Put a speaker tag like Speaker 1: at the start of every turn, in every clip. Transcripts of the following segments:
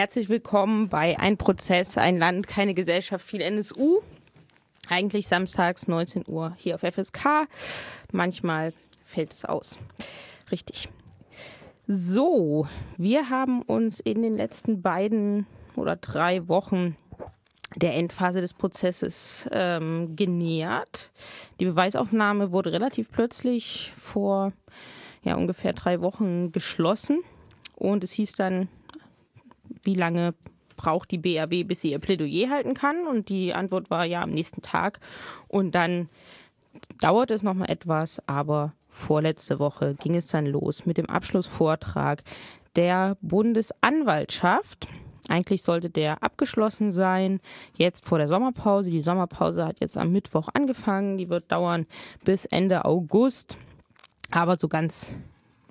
Speaker 1: Herzlich willkommen bei Ein Prozess, ein Land, keine Gesellschaft, viel NSU. Eigentlich samstags 19 Uhr hier auf FSK. Manchmal fällt es aus. Richtig. So, wir haben uns in den letzten beiden oder drei Wochen der Endphase des Prozesses ähm, genähert. Die Beweisaufnahme wurde relativ plötzlich vor ja, ungefähr drei Wochen geschlossen. Und es hieß dann, wie lange braucht die BAW, bis sie ihr Plädoyer halten kann? Und die Antwort war ja am nächsten Tag. Und dann dauert es noch mal etwas, aber vorletzte Woche ging es dann los mit dem Abschlussvortrag der Bundesanwaltschaft. Eigentlich sollte der abgeschlossen sein, jetzt vor der Sommerpause. Die Sommerpause hat jetzt am Mittwoch angefangen. Die wird dauern bis Ende August. Aber so ganz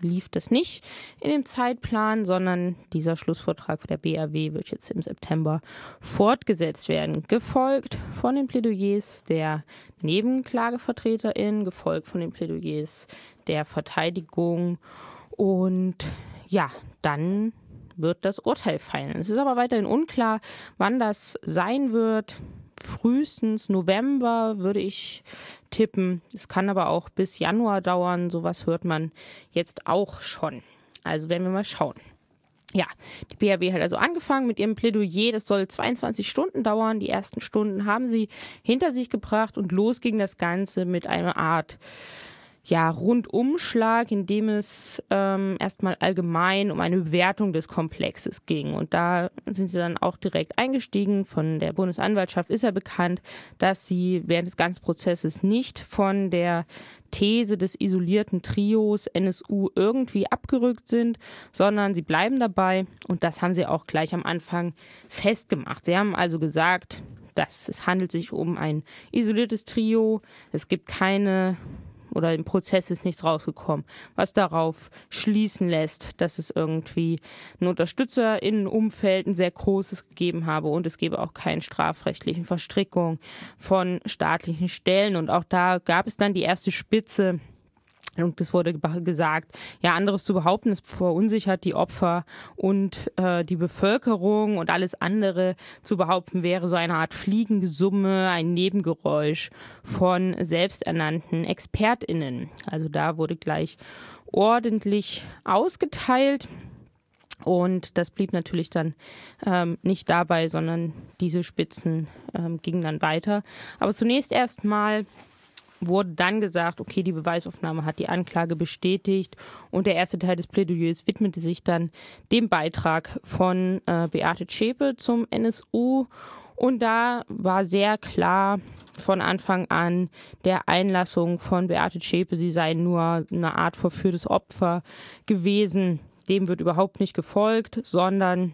Speaker 1: lief das nicht in dem Zeitplan, sondern dieser Schlussvortrag der BAW wird jetzt im September fortgesetzt werden. Gefolgt von den Plädoyers der Nebenklagevertreterin, gefolgt von den Plädoyers der Verteidigung und ja, dann wird das Urteil fallen. Es ist aber weiterhin unklar, wann das sein wird. Frühestens November würde ich tippen. Es kann aber auch bis Januar dauern. Sowas hört man jetzt auch schon. Also werden wir mal schauen. Ja, die BHW hat also angefangen mit ihrem Plädoyer. Das soll 22 Stunden dauern. Die ersten Stunden haben sie hinter sich gebracht und los ging das Ganze mit einer Art ja, Rundumschlag, in dem es ähm, erstmal allgemein um eine Bewertung des Komplexes ging. Und da sind sie dann auch direkt eingestiegen. Von der Bundesanwaltschaft ist ja bekannt, dass sie während des ganzen Prozesses nicht von der These des isolierten Trios NSU irgendwie abgerückt sind, sondern sie bleiben dabei. Und das haben sie auch gleich am Anfang festgemacht. Sie haben also gesagt, dass es handelt sich um ein isoliertes Trio. Es gibt keine oder im Prozess ist nichts rausgekommen, was darauf schließen lässt, dass es irgendwie ein Unterstützerinnenumfeld ein sehr großes gegeben habe und es gebe auch keine strafrechtlichen Verstrickungen von staatlichen Stellen. Und auch da gab es dann die erste Spitze und es wurde gesagt, ja, anderes zu behaupten, es verunsichert die Opfer und äh, die Bevölkerung und alles andere zu behaupten wäre so eine Art Fliegengesumme, ein Nebengeräusch von selbsternannten ExpertInnen. Also da wurde gleich ordentlich ausgeteilt. Und das blieb natürlich dann ähm, nicht dabei, sondern diese Spitzen ähm, gingen dann weiter. Aber zunächst erstmal wurde dann gesagt, okay, die Beweisaufnahme hat die Anklage bestätigt und der erste Teil des Plädoyers widmete sich dann dem Beitrag von äh, Beate Zschäpe zum NSU und da war sehr klar von Anfang an der Einlassung von Beate Zschäpe, sie sei nur eine Art verführtes Opfer gewesen. Dem wird überhaupt nicht gefolgt, sondern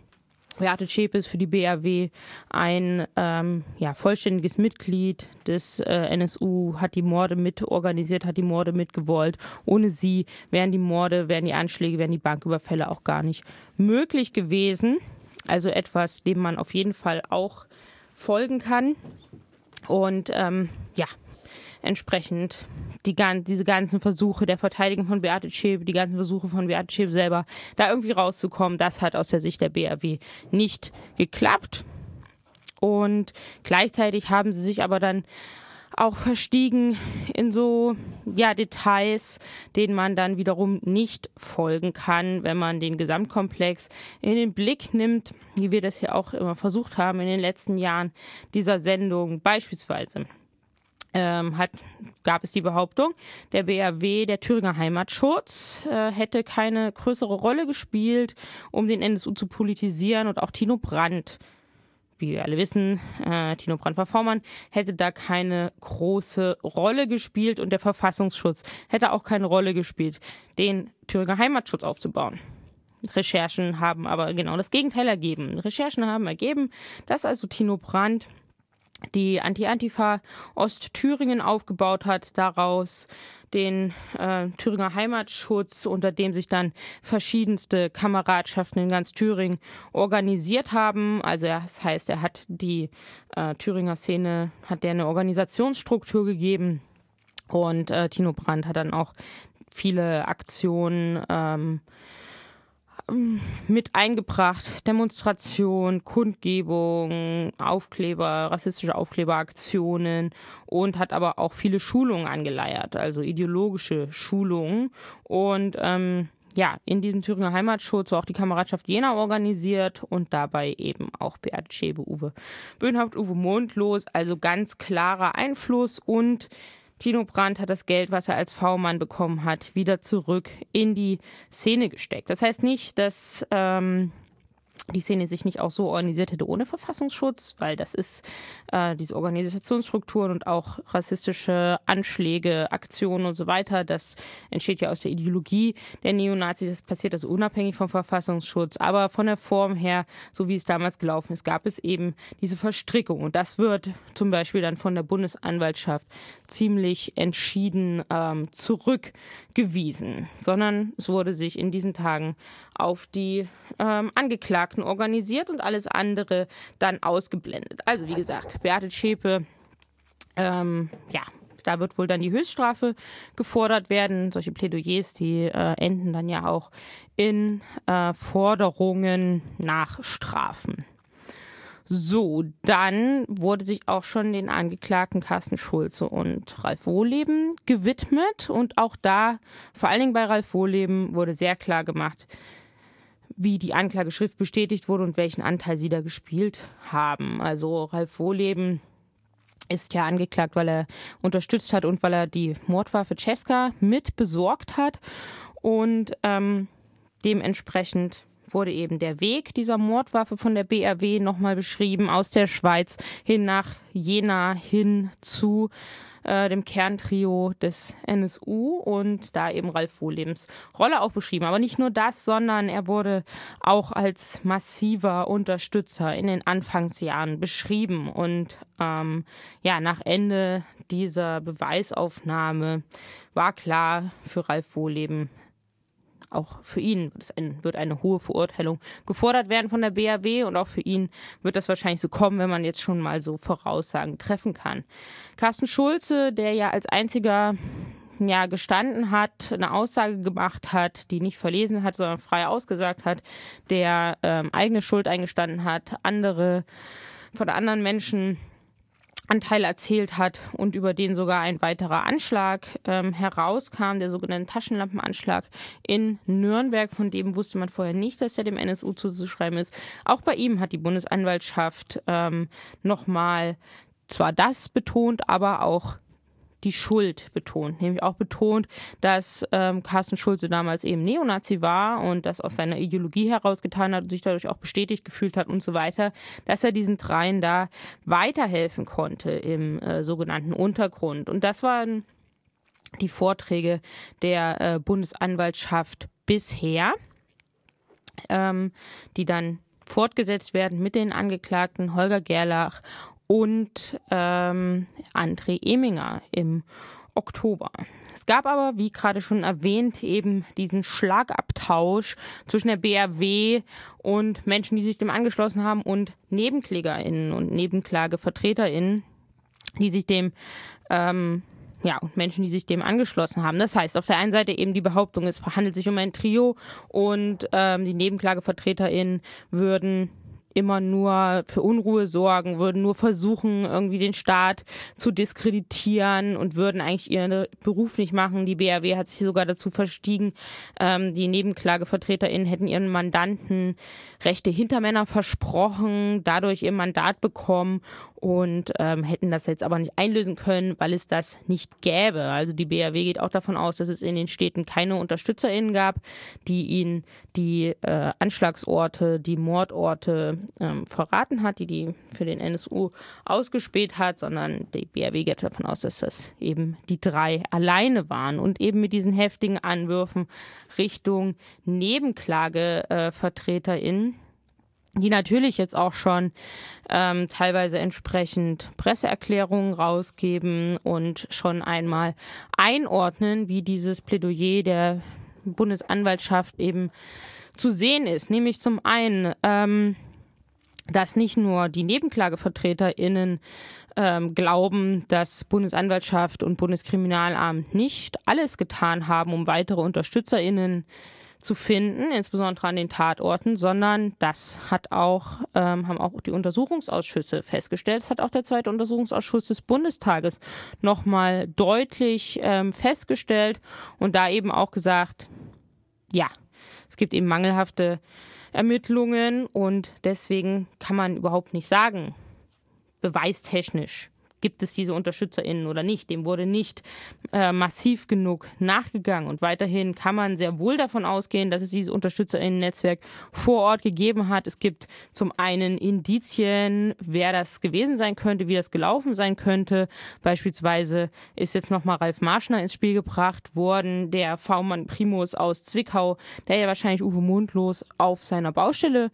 Speaker 1: Beate Zschäpe ist für die BRW ein ähm, ja, vollständiges Mitglied des äh, NSU, hat die Morde mitorganisiert, hat die Morde mitgewollt. Ohne sie wären die Morde, wären die Anschläge, wären die Banküberfälle auch gar nicht möglich gewesen. Also etwas, dem man auf jeden Fall auch folgen kann. Und ähm, ja, entsprechend die, diese ganzen Versuche der Verteidigung von Beate Schäbe, die ganzen Versuche von Beate Schäbe selber, da irgendwie rauszukommen, das hat aus der Sicht der BRW nicht geklappt. Und gleichzeitig haben sie sich aber dann auch verstiegen in so ja, Details, denen man dann wiederum nicht folgen kann, wenn man den Gesamtkomplex in den Blick nimmt, wie wir das ja auch immer versucht haben in den letzten Jahren dieser Sendung beispielsweise ähm, hat, gab es die Behauptung, der BRW, der Thüringer Heimatschutz, äh, hätte keine größere Rolle gespielt, um den NSU zu politisieren und auch Tino Brandt, wie wir alle wissen, äh, Tino Brandt war Vormann, hätte da keine große Rolle gespielt und der Verfassungsschutz hätte auch keine Rolle gespielt, den Thüringer Heimatschutz aufzubauen. Recherchen haben aber genau das Gegenteil ergeben. Recherchen haben ergeben, dass also Tino Brandt die Anti-Antifa Ostthüringen aufgebaut hat, daraus den äh, Thüringer Heimatschutz, unter dem sich dann verschiedenste Kameradschaften in ganz Thüringen organisiert haben. Also das heißt, er hat die äh, Thüringer Szene, hat der eine Organisationsstruktur gegeben und äh, Tino Brandt hat dann auch viele Aktionen ähm, mit eingebracht. Demonstration, Kundgebung, Aufkleber, rassistische Aufkleberaktionen und hat aber auch viele Schulungen angeleiert, also ideologische Schulungen. Und ähm, ja, in diesem Thüringer Heimatschutz war auch die Kameradschaft Jena organisiert und dabei eben auch Beate Schäbe, Uwe Böhnhaupt, Uwe Mondlos, also ganz klarer Einfluss und Tino Brandt hat das Geld, was er als V-Mann bekommen hat, wieder zurück in die Szene gesteckt. Das heißt nicht, dass ähm, die Szene sich nicht auch so organisiert hätte ohne Verfassungsschutz, weil das ist äh, diese Organisationsstrukturen und auch rassistische Anschläge, Aktionen und so weiter, das entsteht ja aus der Ideologie der Neonazis. Das passiert also unabhängig vom Verfassungsschutz. Aber von der Form her, so wie es damals gelaufen ist, gab es eben diese Verstrickung. Und das wird zum Beispiel dann von der Bundesanwaltschaft ziemlich entschieden ähm, zurückgewiesen, sondern es wurde sich in diesen Tagen auf die ähm, Angeklagten organisiert und alles andere dann ausgeblendet. Also wie gesagt, Beate Schäpe, ähm, ja, da wird wohl dann die Höchststrafe gefordert werden. Solche Plädoyers, die äh, enden dann ja auch in äh, Forderungen nach Strafen. So, dann wurde sich auch schon den Angeklagten Carsten Schulze und Ralf Wohleben gewidmet. Und auch da, vor allen Dingen bei Ralf Wohleben, wurde sehr klar gemacht, wie die Anklageschrift bestätigt wurde und welchen Anteil sie da gespielt haben. Also Ralf Wohleben ist ja angeklagt, weil er unterstützt hat und weil er die Mordwaffe Cesca mit besorgt hat. Und ähm, dementsprechend wurde eben der Weg dieser Mordwaffe von der BRW nochmal beschrieben, aus der Schweiz hin nach Jena hin zu äh, dem Kerntrio des NSU und da eben Ralf Wohlebens Rolle auch beschrieben. Aber nicht nur das, sondern er wurde auch als massiver Unterstützer in den Anfangsjahren beschrieben. Und ähm, ja, nach Ende dieser Beweisaufnahme war klar für Ralf Wohleben, auch für ihn wird eine hohe Verurteilung gefordert werden von der BAW und auch für ihn wird das wahrscheinlich so kommen, wenn man jetzt schon mal so Voraussagen treffen kann. Carsten Schulze, der ja als einziger ja, gestanden hat, eine Aussage gemacht hat, die nicht verlesen hat, sondern frei ausgesagt hat, der ähm, eigene Schuld eingestanden hat, andere von anderen Menschen Anteil erzählt hat und über den sogar ein weiterer Anschlag ähm, herauskam, der sogenannte Taschenlampenanschlag in Nürnberg. Von dem wusste man vorher nicht, dass er dem NSU zuzuschreiben ist. Auch bei ihm hat die Bundesanwaltschaft ähm, nochmal zwar das betont, aber auch die Schuld betont. Nämlich auch betont, dass ähm, Carsten Schulze damals eben Neonazi war und das aus seiner Ideologie herausgetan hat und sich dadurch auch bestätigt gefühlt hat und so weiter, dass er diesen dreien da weiterhelfen konnte im äh, sogenannten Untergrund. Und das waren die Vorträge der äh, Bundesanwaltschaft bisher, ähm, die dann fortgesetzt werden mit den Angeklagten Holger Gerlach und ähm, André Eminger im Oktober. Es gab aber, wie gerade schon erwähnt, eben diesen Schlagabtausch zwischen der BRW und Menschen, die sich dem angeschlossen haben und NebenklägerInnen und NebenklagevertreterInnen, die sich dem ähm, ja, und Menschen, die sich dem angeschlossen haben. Das heißt, auf der einen Seite eben die Behauptung, es handelt sich um ein Trio und ähm, die NebenklagevertreterInnen würden immer nur für Unruhe sorgen, würden nur versuchen, irgendwie den Staat zu diskreditieren und würden eigentlich ihren Beruf nicht machen. Die BRW hat sich sogar dazu verstiegen, ähm, die NebenklagevertreterInnen hätten ihren Mandanten rechte Hintermänner versprochen, dadurch ihr Mandat bekommen und ähm, hätten das jetzt aber nicht einlösen können, weil es das nicht gäbe. Also die BRW geht auch davon aus, dass es in den Städten keine UnterstützerInnen gab, die ihnen die äh, Anschlagsorte, die Mordorte ähm, verraten hat, die die für den NSU ausgespäht hat, sondern die BRW geht davon aus, dass das eben die drei alleine waren und eben mit diesen heftigen Anwürfen Richtung Nebenklagevertreterinnen. Äh, die natürlich jetzt auch schon ähm, teilweise entsprechend Presseerklärungen rausgeben und schon einmal einordnen, wie dieses Plädoyer der Bundesanwaltschaft eben zu sehen ist. Nämlich zum einen, ähm, dass nicht nur die NebenklagevertreterInnen ähm, glauben, dass Bundesanwaltschaft und Bundeskriminalamt nicht alles getan haben, um weitere UnterstützerInnen zu finden, insbesondere an den Tatorten, sondern das hat auch, ähm, haben auch die Untersuchungsausschüsse festgestellt. Das hat auch der zweite Untersuchungsausschuss des Bundestages nochmal deutlich ähm, festgestellt und da eben auch gesagt, ja, es gibt eben mangelhafte Ermittlungen und deswegen kann man überhaupt nicht sagen, beweistechnisch gibt es diese UnterstützerInnen oder nicht. Dem wurde nicht äh, massiv genug nachgegangen. Und weiterhin kann man sehr wohl davon ausgehen, dass es dieses UnterstützerInnen-Netzwerk vor Ort gegeben hat. Es gibt zum einen Indizien, wer das gewesen sein könnte, wie das gelaufen sein könnte. Beispielsweise ist jetzt nochmal Ralf Marschner ins Spiel gebracht worden, der V-Mann Primus aus Zwickau, der ja wahrscheinlich Uwe Mundlos auf seiner Baustelle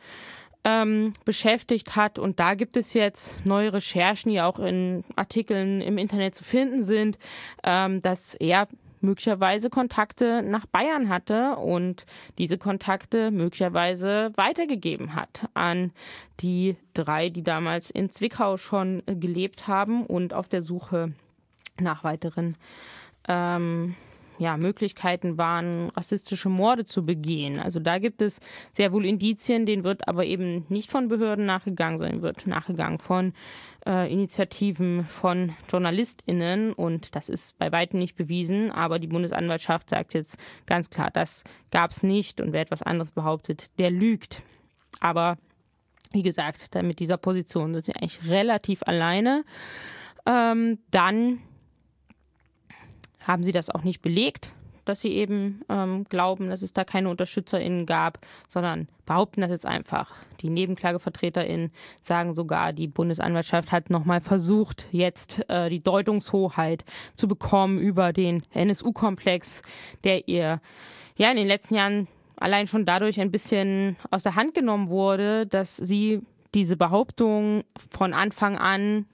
Speaker 1: ähm, beschäftigt hat. Und da gibt es jetzt neue Recherchen, die auch in Artikeln im Internet zu finden sind, ähm, dass er möglicherweise Kontakte nach Bayern hatte und diese Kontakte möglicherweise weitergegeben hat an die drei, die damals in Zwickau schon gelebt haben und auf der Suche nach weiteren ähm, ja, Möglichkeiten waren, rassistische Morde zu begehen. Also da gibt es sehr wohl Indizien, denen wird aber eben nicht von Behörden nachgegangen, sondern wird nachgegangen von äh, Initiativen von JournalistInnen und das ist bei weitem nicht bewiesen, aber die Bundesanwaltschaft sagt jetzt ganz klar, das gab es nicht und wer etwas anderes behauptet, der lügt. Aber wie gesagt, mit dieser Position sind sie eigentlich relativ alleine. Ähm, dann haben sie das auch nicht belegt, dass sie eben ähm, glauben, dass es da keine UnterstützerInnen gab, sondern behaupten das jetzt einfach. Die NebenklagevertreterInnen sagen sogar, die Bundesanwaltschaft hat nochmal versucht, jetzt äh, die Deutungshoheit zu bekommen über den NSU-Komplex, der ihr ja in den letzten Jahren allein schon dadurch ein bisschen aus der Hand genommen wurde, dass sie diese Behauptung von Anfang an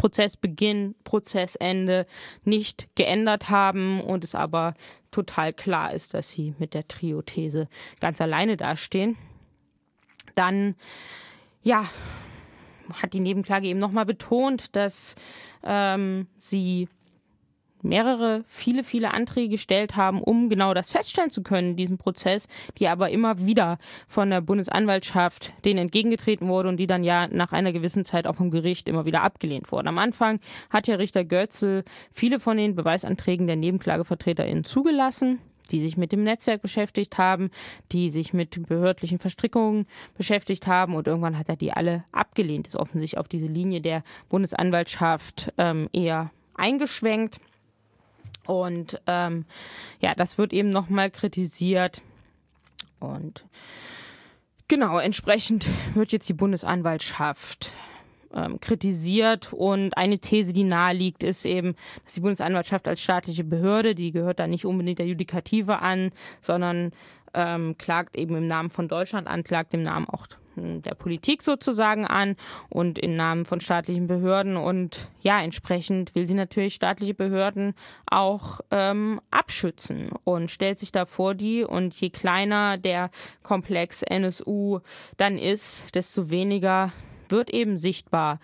Speaker 1: Prozessbeginn, Prozessende nicht geändert haben und es aber total klar ist, dass sie mit der Trio-These ganz alleine dastehen. Dann, ja, hat die Nebenklage eben nochmal betont, dass ähm, sie mehrere, viele, viele Anträge gestellt haben, um genau das feststellen zu können, diesen Prozess, die aber immer wieder von der Bundesanwaltschaft denen entgegengetreten wurde und die dann ja nach einer gewissen Zeit auch vom Gericht immer wieder abgelehnt wurden. Am Anfang hat ja Richter Götzel viele von den Beweisanträgen der NebenklagevertreterInnen zugelassen die sich mit dem Netzwerk beschäftigt haben, die sich mit behördlichen Verstrickungen beschäftigt haben und irgendwann hat er die alle abgelehnt, ist offensichtlich auf diese Linie der Bundesanwaltschaft ähm, eher eingeschwenkt. Und ähm, ja, das wird eben nochmal kritisiert. Und genau, entsprechend wird jetzt die Bundesanwaltschaft ähm, kritisiert. Und eine These, die nahe liegt, ist eben, dass die Bundesanwaltschaft als staatliche Behörde, die gehört da nicht unbedingt der Judikative an, sondern ähm, klagt eben im Namen von Deutschland an, klagt im Namen auch der Politik sozusagen an und im Namen von staatlichen Behörden. Und ja, entsprechend will sie natürlich staatliche Behörden auch ähm, abschützen und stellt sich da vor die. Und je kleiner der Komplex NSU dann ist, desto weniger wird eben sichtbar,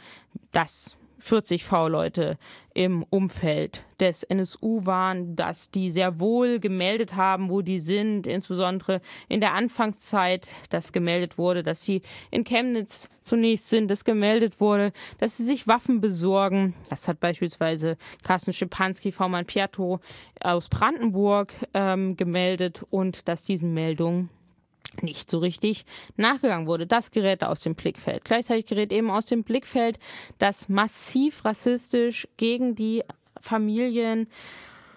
Speaker 1: dass 40 V-Leute im Umfeld des NSU waren, dass die sehr wohl gemeldet haben, wo die sind, insbesondere in der Anfangszeit, dass gemeldet wurde, dass sie in Chemnitz zunächst sind, dass gemeldet wurde, dass sie sich Waffen besorgen. Das hat beispielsweise Carsten Schipanski, V-Mann Pietro aus Brandenburg ähm, gemeldet und dass diesen Meldungen nicht so richtig nachgegangen wurde. Das gerät aus dem Blickfeld. Gleichzeitig gerät eben aus dem Blickfeld, dass massiv rassistisch gegen die Familien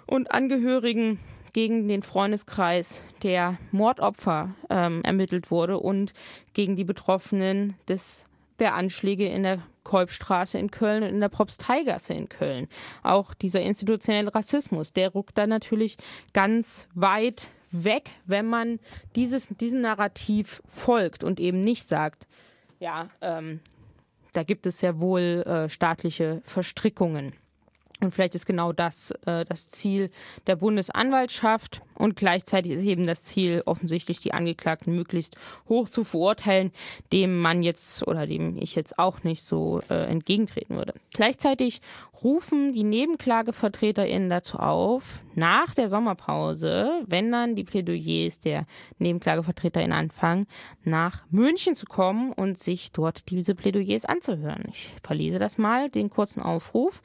Speaker 1: und Angehörigen gegen den Freundeskreis der Mordopfer ähm, ermittelt wurde und gegen die Betroffenen des, der Anschläge in der Kolbstraße in Köln und in der Propsteigasse in Köln. Auch dieser institutionelle Rassismus, der rückt da natürlich ganz weit weg, wenn man dieses, diesem Narrativ folgt und eben nicht sagt, ja, ähm, da gibt es sehr wohl äh, staatliche Verstrickungen. Und vielleicht ist genau das äh, das Ziel der Bundesanwaltschaft. Und gleichzeitig ist eben das Ziel, offensichtlich die Angeklagten möglichst hoch zu verurteilen, dem man jetzt oder dem ich jetzt auch nicht so äh, entgegentreten würde. Gleichzeitig rufen die NebenklagevertreterInnen dazu auf, nach der Sommerpause, wenn dann die Plädoyers der NebenklagevertreterInnen anfangen, nach München zu kommen und sich dort diese Plädoyers anzuhören. Ich verlese das mal, den kurzen Aufruf.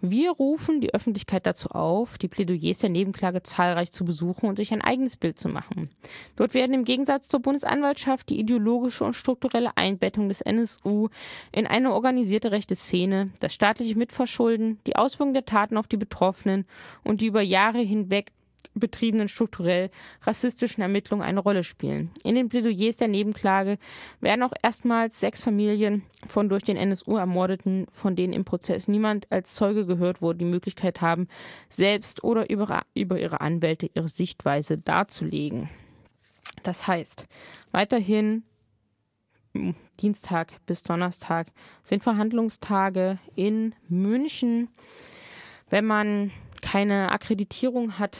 Speaker 1: Wir rufen die Öffentlichkeit dazu auf, die Plädoyers der Nebenklage zahlreich zu besuchen und sich ein eigenes Bild zu machen. Dort werden im Gegensatz zur Bundesanwaltschaft die ideologische und strukturelle Einbettung des NSU in eine organisierte rechte Szene, das staatliche Mitverschulden, die Auswirkungen der Taten auf die Betroffenen und die über Jahre hinweg betriebenen strukturell rassistischen Ermittlungen eine Rolle spielen. In den Plädoyers der Nebenklage werden auch erstmals sechs Familien von durch den NSU Ermordeten, von denen im Prozess niemand als Zeuge gehört wurde, die Möglichkeit haben, selbst oder über, über ihre Anwälte ihre Sichtweise darzulegen. Das heißt, weiterhin Dienstag bis Donnerstag sind Verhandlungstage in München. Wenn man keine Akkreditierung hat,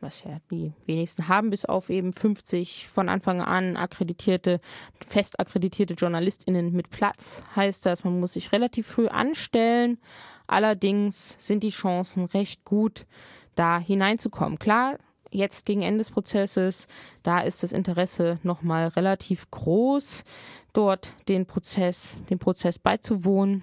Speaker 1: was ja die wenigsten haben, bis auf eben 50 von Anfang an akkreditierte, fest akkreditierte JournalistInnen mit Platz, heißt das, man muss sich relativ früh anstellen. Allerdings sind die Chancen recht gut, da hineinzukommen. Klar, jetzt gegen Ende des Prozesses, da ist das Interesse nochmal relativ groß, dort den Prozess, dem Prozess beizuwohnen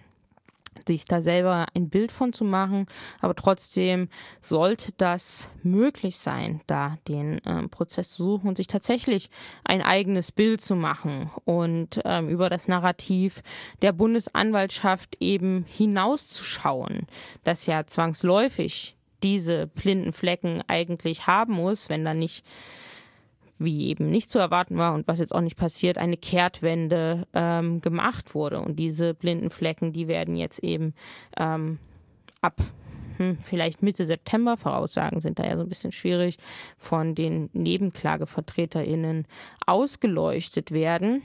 Speaker 1: sich da selber ein Bild von zu machen. Aber trotzdem sollte das möglich sein, da den ähm, Prozess zu suchen und sich tatsächlich ein eigenes Bild zu machen und ähm, über das Narrativ der Bundesanwaltschaft eben hinauszuschauen, das ja zwangsläufig diese blinden Flecken eigentlich haben muss, wenn da nicht wie eben nicht zu erwarten war und was jetzt auch nicht passiert, eine Kehrtwende ähm, gemacht wurde. Und diese blinden Flecken, die werden jetzt eben ähm, ab hm, vielleicht Mitte September, Voraussagen sind da ja so ein bisschen schwierig, von den Nebenklagevertreterinnen ausgeleuchtet werden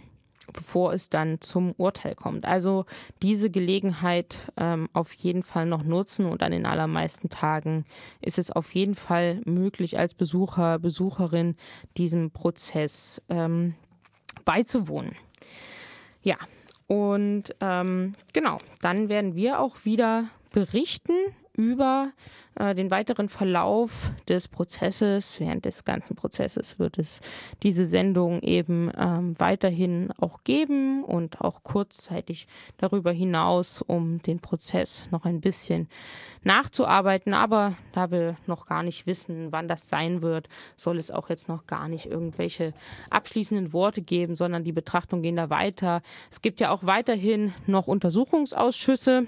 Speaker 1: bevor es dann zum Urteil kommt. Also diese Gelegenheit ähm, auf jeden Fall noch nutzen und an den allermeisten Tagen ist es auf jeden Fall möglich, als Besucher, Besucherin diesem Prozess ähm, beizuwohnen. Ja, und ähm, genau, dann werden wir auch wieder berichten über äh, den weiteren Verlauf des Prozesses. Während des ganzen Prozesses wird es diese Sendung eben ähm, weiterhin auch geben und auch kurzzeitig darüber hinaus, um den Prozess noch ein bisschen nachzuarbeiten. Aber da wir noch gar nicht wissen, wann das sein wird, soll es auch jetzt noch gar nicht irgendwelche abschließenden Worte geben, sondern die Betrachtungen gehen da weiter. Es gibt ja auch weiterhin noch Untersuchungsausschüsse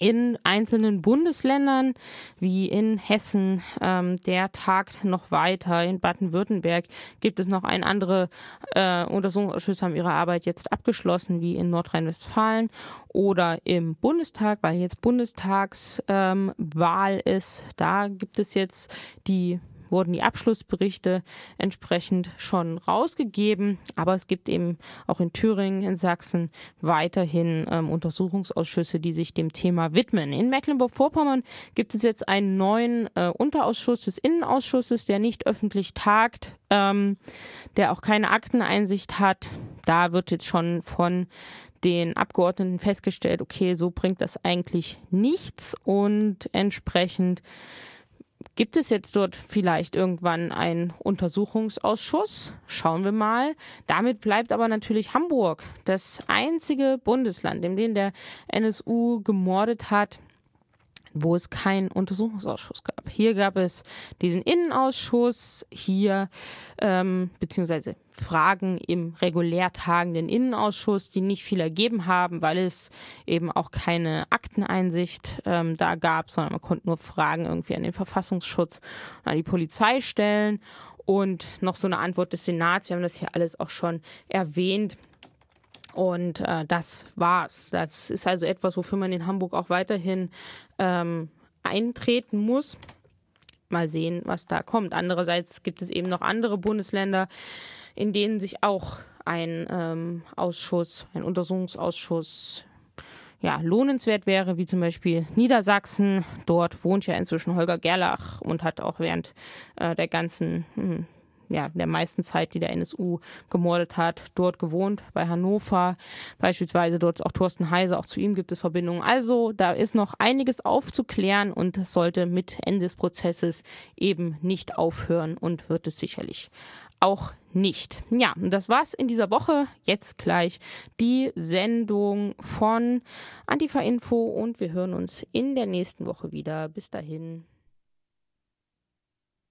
Speaker 1: in einzelnen Bundesländern wie in Hessen, ähm, der tagt noch weiter. In Baden-Württemberg gibt es noch ein andere äh, Untersuchungsausschüsse haben ihre Arbeit jetzt abgeschlossen, wie in Nordrhein-Westfalen oder im Bundestag, weil jetzt Bundestagswahl ähm, ist. Da gibt es jetzt die wurden die Abschlussberichte entsprechend schon rausgegeben. Aber es gibt eben auch in Thüringen, in Sachsen weiterhin ähm, Untersuchungsausschüsse, die sich dem Thema widmen. In Mecklenburg-Vorpommern gibt es jetzt einen neuen äh, Unterausschuss des Innenausschusses, der nicht öffentlich tagt, ähm, der auch keine Akteneinsicht hat. Da wird jetzt schon von den Abgeordneten festgestellt, okay, so bringt das eigentlich nichts und entsprechend Gibt es jetzt dort vielleicht irgendwann einen Untersuchungsausschuss? Schauen wir mal. Damit bleibt aber natürlich Hamburg das einzige Bundesland, in dem der NSU gemordet hat, wo es keinen Untersuchungsausschuss gab. Hier gab es diesen Innenausschuss, hier ähm, beziehungsweise Fragen im regulär tagenden Innenausschuss, die nicht viel ergeben haben, weil es eben auch keine Akteneinsicht ähm, da gab, sondern man konnte nur Fragen irgendwie an den Verfassungsschutz, an die Polizei stellen und noch so eine Antwort des Senats. Wir haben das hier alles auch schon erwähnt. Und äh, das war's. Das ist also etwas, wofür man in Hamburg auch weiterhin ähm, eintreten muss. Mal sehen, was da kommt. Andererseits gibt es eben noch andere Bundesländer, in denen sich auch ein ähm, Ausschuss, ein Untersuchungsausschuss ja, lohnenswert wäre, wie zum Beispiel Niedersachsen. Dort wohnt ja inzwischen Holger Gerlach und hat auch während äh, der ganzen hm, ja, der meisten Zeit, die der NSU gemordet hat, dort gewohnt, bei Hannover beispielsweise. Dort ist auch Thorsten Heise, auch zu ihm gibt es Verbindungen. Also da ist noch einiges aufzuklären und es sollte mit Ende des Prozesses eben nicht aufhören und wird es sicherlich auch nicht. Ja, das war's in dieser Woche. Jetzt gleich die Sendung von Antifa Info und wir hören uns in der nächsten Woche wieder. Bis dahin.